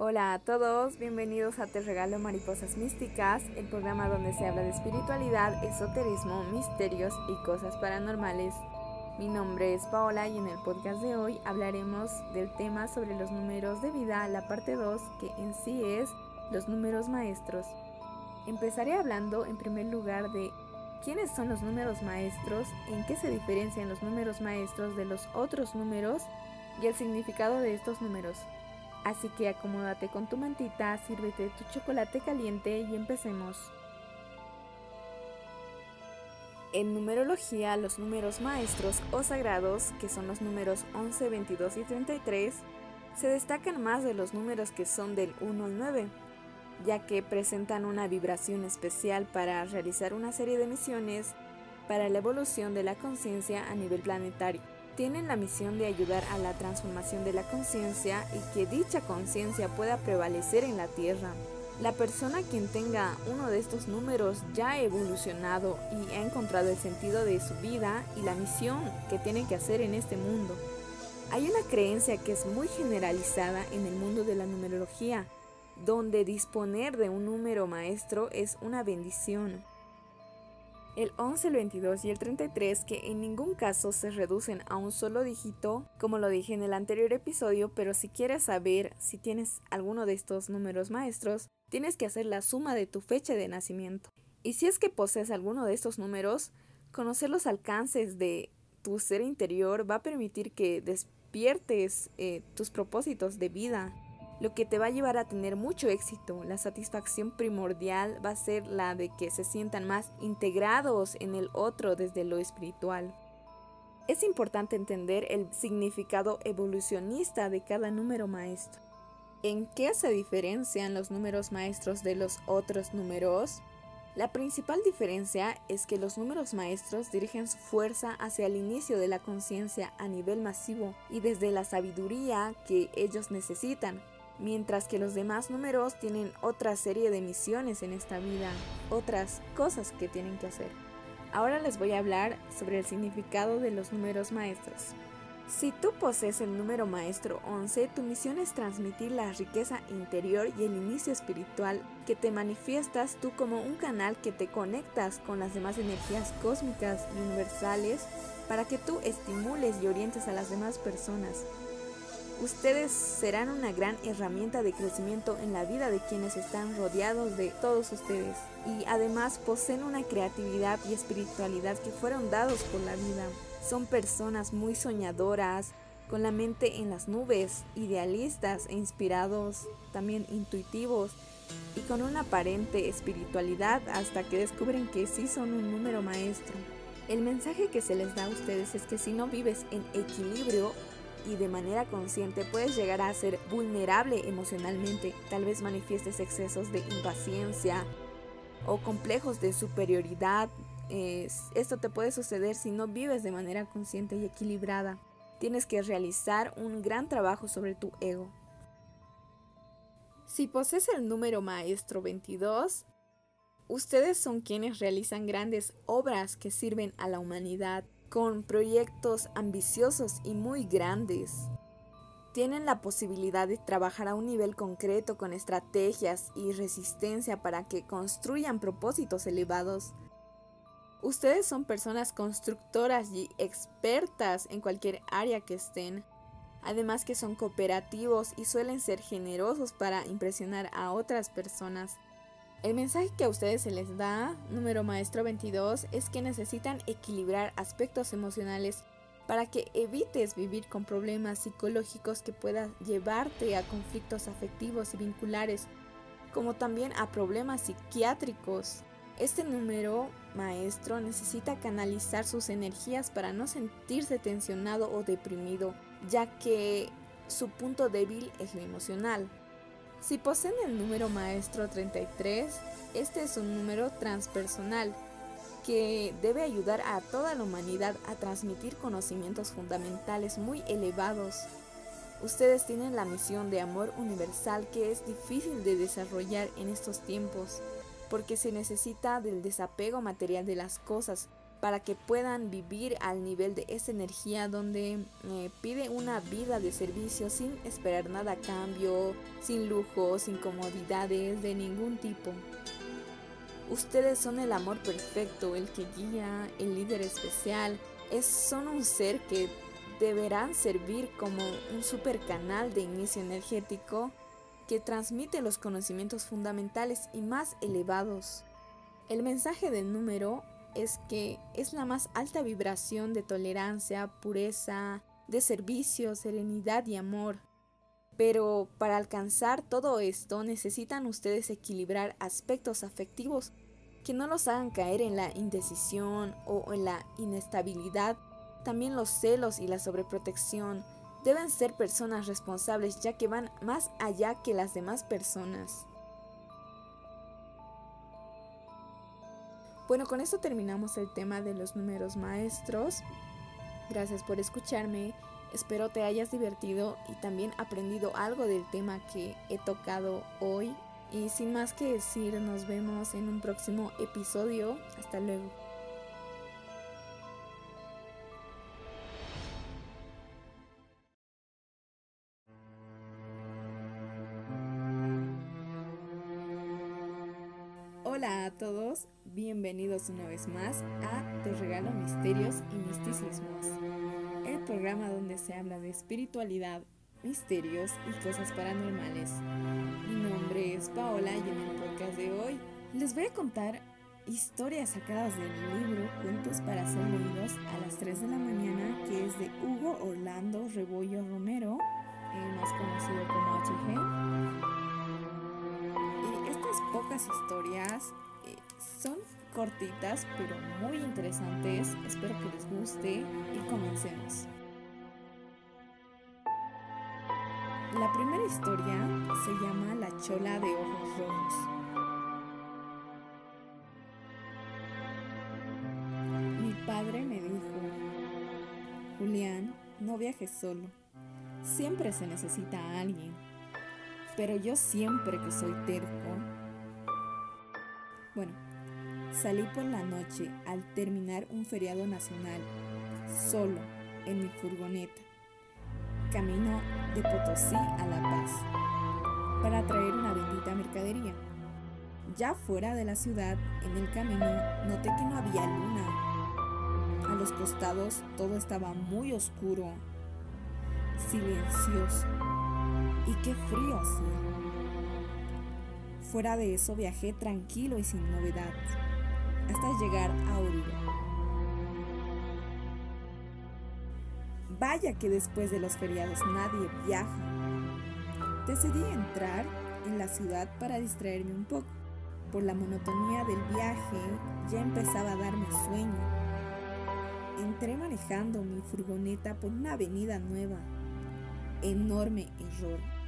Hola a todos, bienvenidos a Te Regalo Mariposas Místicas, el programa donde se habla de espiritualidad, esoterismo, misterios y cosas paranormales. Mi nombre es Paola y en el podcast de hoy hablaremos del tema sobre los números de vida, la parte 2, que en sí es los números maestros. Empezaré hablando en primer lugar de quiénes son los números maestros, en qué se diferencian los números maestros de los otros números y el significado de estos números. Así que acomódate con tu mantita, sírvete tu chocolate caliente y empecemos. En numerología, los números maestros o sagrados, que son los números 11, 22 y 33, se destacan más de los números que son del 1 al 9, ya que presentan una vibración especial para realizar una serie de misiones para la evolución de la conciencia a nivel planetario tienen la misión de ayudar a la transformación de la conciencia y que dicha conciencia pueda prevalecer en la Tierra. La persona quien tenga uno de estos números ya ha evolucionado y ha encontrado el sentido de su vida y la misión que tiene que hacer en este mundo. Hay una creencia que es muy generalizada en el mundo de la numerología, donde disponer de un número maestro es una bendición el 11, el 22 y el 33 que en ningún caso se reducen a un solo dígito, como lo dije en el anterior episodio, pero si quieres saber si tienes alguno de estos números maestros, tienes que hacer la suma de tu fecha de nacimiento. Y si es que posees alguno de estos números, conocer los alcances de tu ser interior va a permitir que despiertes eh, tus propósitos de vida lo que te va a llevar a tener mucho éxito. La satisfacción primordial va a ser la de que se sientan más integrados en el otro desde lo espiritual. Es importante entender el significado evolucionista de cada número maestro. ¿En qué se diferencian los números maestros de los otros números? La principal diferencia es que los números maestros dirigen su fuerza hacia el inicio de la conciencia a nivel masivo y desde la sabiduría que ellos necesitan, mientras que los demás números tienen otra serie de misiones en esta vida, otras cosas que tienen que hacer. Ahora les voy a hablar sobre el significado de los números maestros. Si tú posees el número maestro 11, tu misión es transmitir la riqueza interior y el inicio espiritual que te manifiestas tú como un canal que te conectas con las demás energías cósmicas y universales para que tú estimules y orientes a las demás personas Ustedes serán una gran herramienta de crecimiento en la vida de quienes están rodeados de todos ustedes y además poseen una creatividad y espiritualidad que fueron dados por la vida. Son personas muy soñadoras, con la mente en las nubes, idealistas e inspirados, también intuitivos y con una aparente espiritualidad hasta que descubren que sí son un número maestro. El mensaje que se les da a ustedes es que si no vives en equilibrio, y de manera consciente puedes llegar a ser vulnerable emocionalmente. Tal vez manifiestes excesos de impaciencia o complejos de superioridad. esto te puede suceder si no vives de manera consciente y equilibrada. Tienes que realizar un gran trabajo sobre tu ego. Si posees el número maestro 22, ustedes son quienes realizan grandes obras que sirven a la humanidad con proyectos ambiciosos y muy grandes. Tienen la posibilidad de trabajar a un nivel concreto con estrategias y resistencia para que construyan propósitos elevados. Ustedes son personas constructoras y expertas en cualquier área que estén. Además que son cooperativos y suelen ser generosos para impresionar a otras personas. El mensaje que a ustedes se les da, número maestro 22, es que necesitan equilibrar aspectos emocionales para que evites vivir con problemas psicológicos que puedan llevarte a conflictos afectivos y vinculares, como también a problemas psiquiátricos. Este número maestro necesita canalizar sus energías para no sentirse tensionado o deprimido, ya que su punto débil es lo emocional. Si poseen el número maestro 33, este es un número transpersonal que debe ayudar a toda la humanidad a transmitir conocimientos fundamentales muy elevados. Ustedes tienen la misión de amor universal que es difícil de desarrollar en estos tiempos, porque se necesita del desapego material de las cosas para que puedan vivir al nivel de esa energía donde eh, pide una vida de servicio sin esperar nada a cambio, sin lujos, sin comodidades de ningún tipo. Ustedes son el amor perfecto, el que guía, el líder especial, es, son un ser que deberán servir como un super canal de inicio energético que transmite los conocimientos fundamentales y más elevados. El mensaje del número es que es la más alta vibración de tolerancia, pureza, de servicio, serenidad y amor. Pero para alcanzar todo esto necesitan ustedes equilibrar aspectos afectivos que no los hagan caer en la indecisión o en la inestabilidad. También los celos y la sobreprotección deben ser personas responsables ya que van más allá que las demás personas. Bueno, con esto terminamos el tema de los números maestros. Gracias por escucharme. Espero te hayas divertido y también aprendido algo del tema que he tocado hoy. Y sin más que decir, nos vemos en un próximo episodio. Hasta luego. Bienvenidos una vez más a Te Regalo Misterios y Misticismos, el programa donde se habla de espiritualidad, misterios y cosas paranormales. Mi nombre es Paola y en el podcast de hoy les voy a contar historias sacadas del libro Cuentos para ser leídos a las 3 de la mañana que es de Hugo Orlando Rebollo Romero, eh, más conocido como HG pocas historias. Son cortitas, pero muy interesantes. Espero que les guste y comencemos. La primera historia se llama La chola de ojos rojos. Mi padre me dijo, Julián, no viajes solo. Siempre se necesita a alguien. Pero yo siempre que soy terco, bueno, salí por la noche al terminar un feriado nacional, solo, en mi furgoneta, camino de Potosí a La Paz, para traer una bendita mercadería. Ya fuera de la ciudad, en el camino, noté que no había luna. A los costados todo estaba muy oscuro, silencioso, y qué frío hacía. Fuera de eso viajé tranquilo y sin novedad, hasta llegar a Oruro. Vaya que después de los feriados nadie viaja. Decidí entrar en la ciudad para distraerme un poco. Por la monotonía del viaje ya empezaba a darme sueño. Entré manejando mi furgoneta por una avenida nueva. Enorme error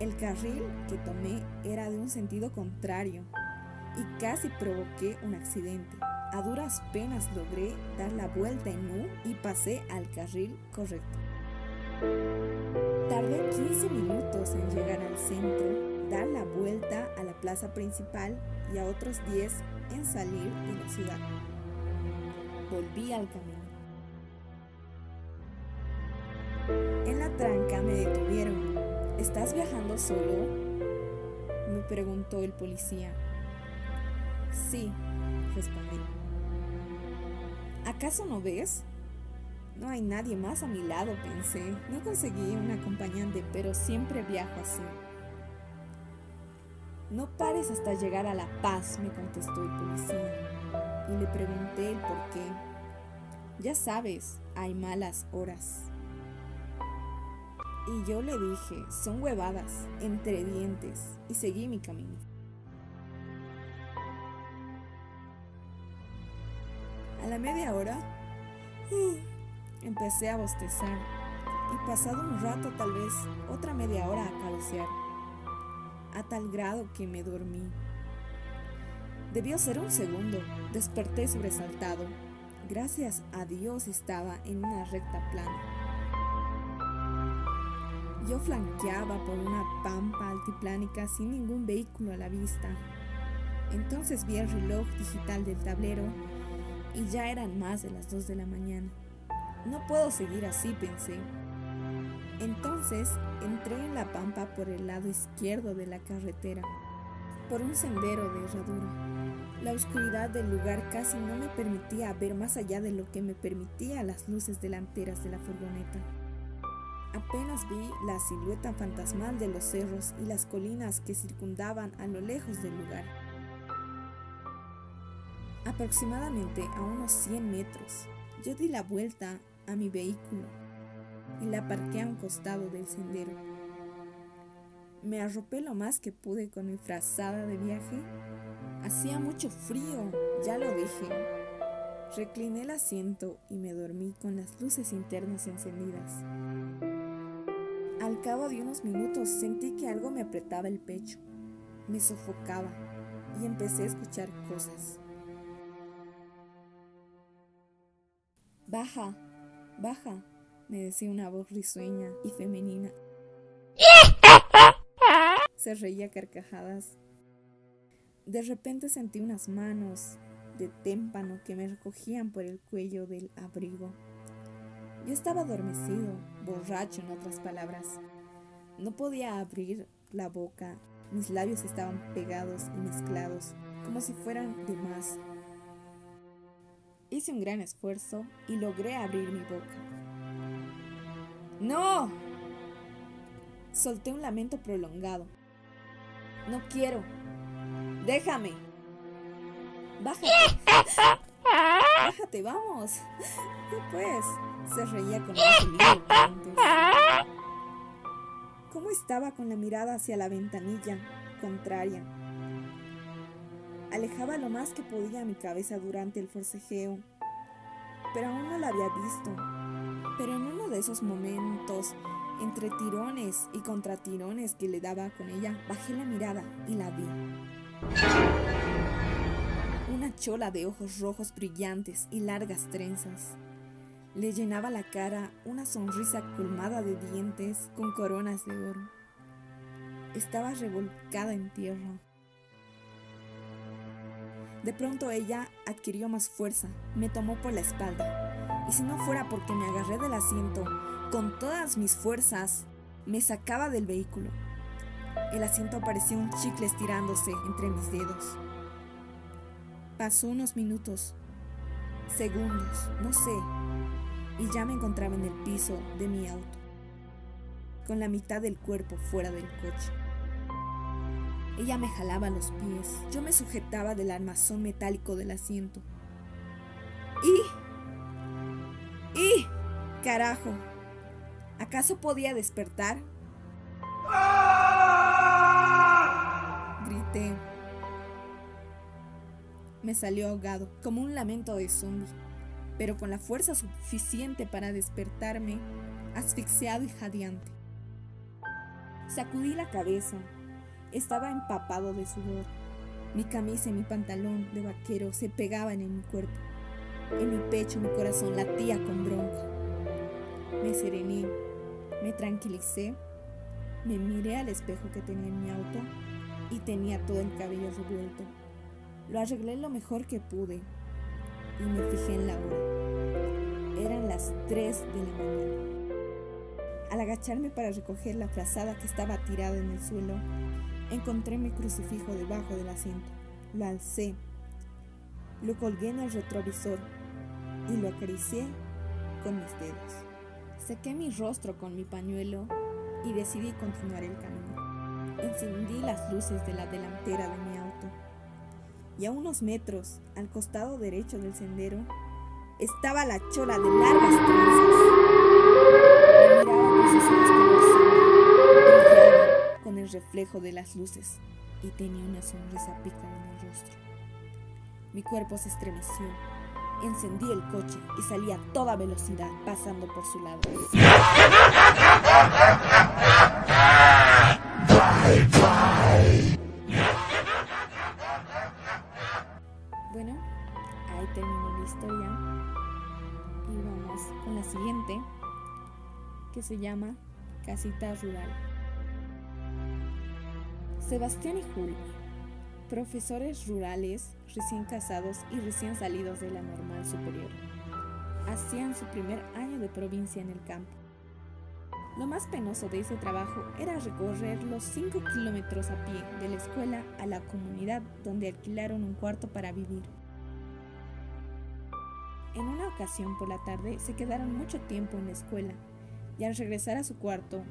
el carril que tomé era de un sentido contrario y casi provoqué un accidente. A duras penas logré dar la vuelta en U y pasé al carril correcto. Tardé 15 minutos en llegar al centro, dar la vuelta a la plaza principal y a otros 10 en salir de la ciudad. Volví al camino. En la tranca me detuvieron ¿Estás viajando solo? Me preguntó el policía. Sí, respondí. ¿Acaso no ves? No hay nadie más a mi lado, pensé. No conseguí un acompañante, pero siempre viajo así. No pares hasta llegar a La Paz, me contestó el policía. Y le pregunté el por qué. Ya sabes, hay malas horas. Y yo le dije, son huevadas, entre dientes, y seguí mi camino. A la media hora, empecé a bostezar y pasado un rato tal vez otra media hora a cabecear, a tal grado que me dormí. Debió ser un segundo, desperté sobresaltado. Gracias a Dios estaba en una recta plana. Yo flanqueaba por una pampa altiplánica sin ningún vehículo a la vista. Entonces vi el reloj digital del tablero y ya eran más de las 2 de la mañana. No puedo seguir así, pensé. Entonces entré en la pampa por el lado izquierdo de la carretera, por un sendero de herradura. La oscuridad del lugar casi no me permitía ver más allá de lo que me permitía las luces delanteras de la furgoneta. Apenas vi la silueta fantasmal de los cerros y las colinas que circundaban a lo lejos del lugar. Aproximadamente a unos 100 metros, yo di la vuelta a mi vehículo y la aparqué a un costado del sendero. Me arropé lo más que pude con mi frazada de viaje. Hacía mucho frío, ya lo dije. Recliné el asiento y me dormí con las luces internas encendidas. Al cabo de unos minutos sentí que algo me apretaba el pecho, me sofocaba y empecé a escuchar cosas. Baja, baja, me decía una voz risueña y femenina. Se reía carcajadas. De repente sentí unas manos de témpano que me recogían por el cuello del abrigo. Yo estaba adormecido, borracho en otras palabras. No podía abrir la boca, mis labios estaban pegados y mezclados, como si fueran de más. Hice un gran esfuerzo y logré abrir mi boca. ¡No! Solté un lamento prolongado. No quiero. Déjame. Bájate. Bájate, vamos. pues? Se reía con más ¿Cómo estaba con la mirada hacia la ventanilla contraria? Alejaba lo más que podía mi cabeza durante el forcejeo, pero aún no la había visto. Pero en uno de esos momentos, entre tirones y contratirones que le daba con ella, bajé la mirada y la vi. Una chola de ojos rojos brillantes y largas trenzas. Le llenaba la cara una sonrisa colmada de dientes con coronas de oro. Estaba revolcada en tierra. De pronto ella adquirió más fuerza, me tomó por la espalda, y si no fuera porque me agarré del asiento con todas mis fuerzas, me sacaba del vehículo. El asiento parecía un chicle estirándose entre mis dedos. Pasó unos minutos, segundos, no sé, y ya me encontraba en el piso de mi auto, con la mitad del cuerpo fuera del coche. Ella me jalaba los pies, yo me sujetaba del armazón metálico del asiento. ¡Y! ¡Y! ¡Carajo! ¿Acaso podía despertar? Grité. Me salió ahogado, como un lamento de zombie pero con la fuerza suficiente para despertarme, asfixiado y jadeante. Sacudí la cabeza. Estaba empapado de sudor. Mi camisa y mi pantalón de vaquero se pegaban en mi cuerpo. En mi pecho mi corazón latía con bronca. Me serené, me tranquilicé, me miré al espejo que tenía en mi auto y tenía todo el cabello revuelto. Lo arreglé lo mejor que pude y me fijé en la hora. Eran las 3 de la mañana. Al agacharme para recoger la frazada que estaba tirada en el suelo, encontré mi crucifijo debajo del asiento. Lo alcé, lo colgué en el retrovisor y lo acaricié con mis dedos. Sequé mi rostro con mi pañuelo y decidí continuar el camino. Encendí las luces de la delantera de mi auto y a unos metros, al costado derecho del sendero, estaba la chola de largas trenzas. Miraba con sus ojos el reflejo de las luces y tenía una sonrisa pícara en el rostro. Mi cuerpo se estremeció. Encendí el coche y salí a toda velocidad pasando por su lado. Bueno, ahí terminó la historia. Y vamos con la siguiente, que se llama Casita Rural. Sebastián y Julio profesores rurales, recién casados y recién salidos de la normal superior. Hacían su primer año de provincia en el campo. Lo más penoso de ese trabajo era recorrer los 5 kilómetros a pie de la escuela a la comunidad donde alquilaron un cuarto para vivir. En una ocasión por la tarde se quedaron mucho tiempo en la escuela y al regresar a su cuarto,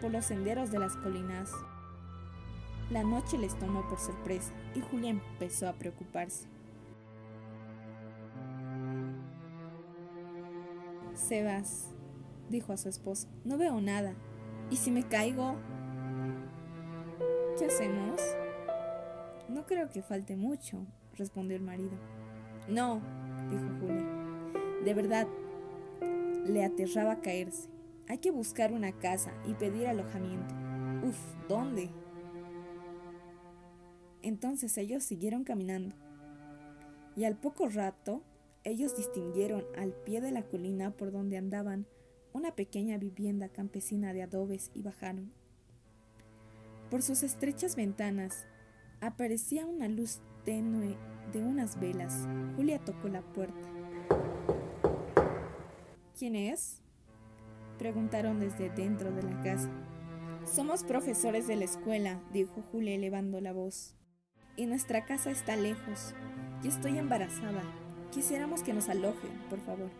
por los senderos de las colinas, la noche les tomó por sorpresa y Julia empezó a preocuparse. Sebas, dijo a su esposo, no veo nada. ¿Y si me caigo? ¿Qué hacemos? No creo que falte mucho, respondió el marido. No, dijo Julia. De verdad, le aterraba caerse. Hay que buscar una casa y pedir alojamiento. Uf, ¿dónde? Entonces ellos siguieron caminando. Y al poco rato, ellos distinguieron al pie de la colina por donde andaban una pequeña vivienda campesina de adobes y bajaron. Por sus estrechas ventanas aparecía una luz tenue de unas velas. Julia tocó la puerta. ¿Quién es? Preguntaron desde dentro de la casa. Somos profesores de la escuela, dijo Julia elevando la voz. Y nuestra casa está lejos. Yo estoy embarazada. Quisiéramos que nos alojen, por favor.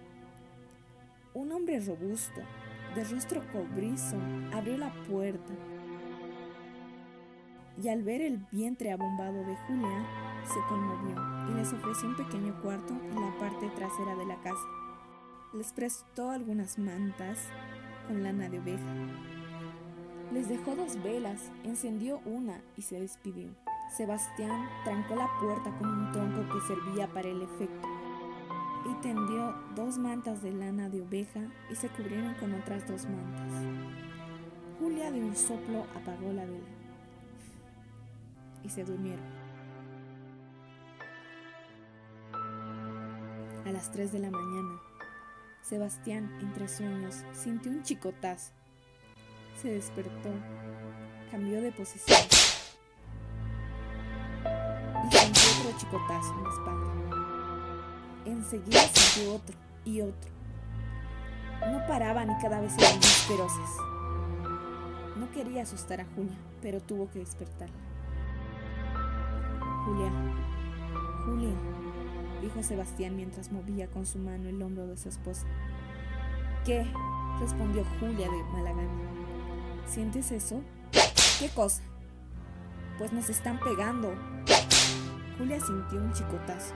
Un hombre robusto, de rostro cobrizo, abrió la puerta. Y al ver el vientre abombado de Julia, se conmovió y les ofreció un pequeño cuarto en la parte trasera de la casa. Les prestó algunas mantas con lana de oveja. Les dejó dos velas, encendió una y se despidió. Sebastián trancó la puerta con un tronco que servía para el efecto y tendió dos mantas de lana de oveja y se cubrieron con otras dos mantas. Julia de un soplo apagó la vela y se durmieron. A las 3 de la mañana, Sebastián, entre sueños, sintió un chicotazo. Se despertó, cambió de posición chicotazo en la espalda. Enseguida sintió otro y otro. No paraban y cada vez eran más feroces. No quería asustar a Julia, pero tuvo que despertarla. Julia, Julia, dijo Sebastián mientras movía con su mano el hombro de su esposa. ¿Qué? respondió Julia de mala. ¿Sientes eso? ¿Qué cosa? Pues nos están pegando. Julia sintió un chicotazo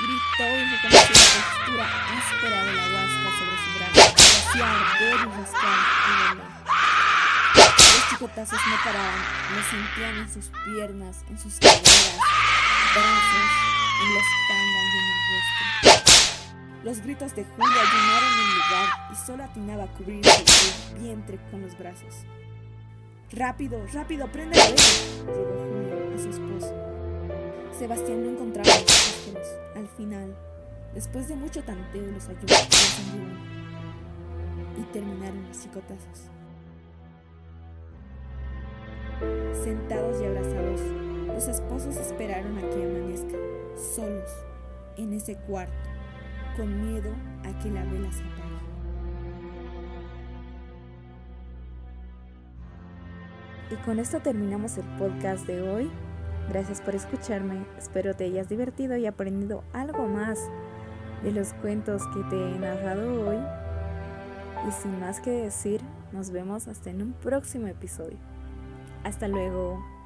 gritó y reconoció la textura áspera de la huasca sobre su brazo, hacía arder y rascar y dolor. Los chicotazos no paraban, lo sentían en sus piernas, en sus caderas, brazos, en la espalda y en el rostro. Los gritos de Julia llenaron el lugar y solo atinaba a cubrirse el vientre con los brazos. Rápido, rápido, prende la rogó Julia a su esposo. Sebastián no encontraba los fósforos. Al final, después de mucho tanteo, los ayudó y terminaron los psicotazos. Sentados y abrazados, los esposos esperaron a que amanezca, solos, en ese cuarto, con miedo a que la vela se apague. Y con esto terminamos el podcast de hoy. Gracias por escucharme, espero te hayas divertido y aprendido algo más de los cuentos que te he narrado hoy. Y sin más que decir, nos vemos hasta en un próximo episodio. Hasta luego.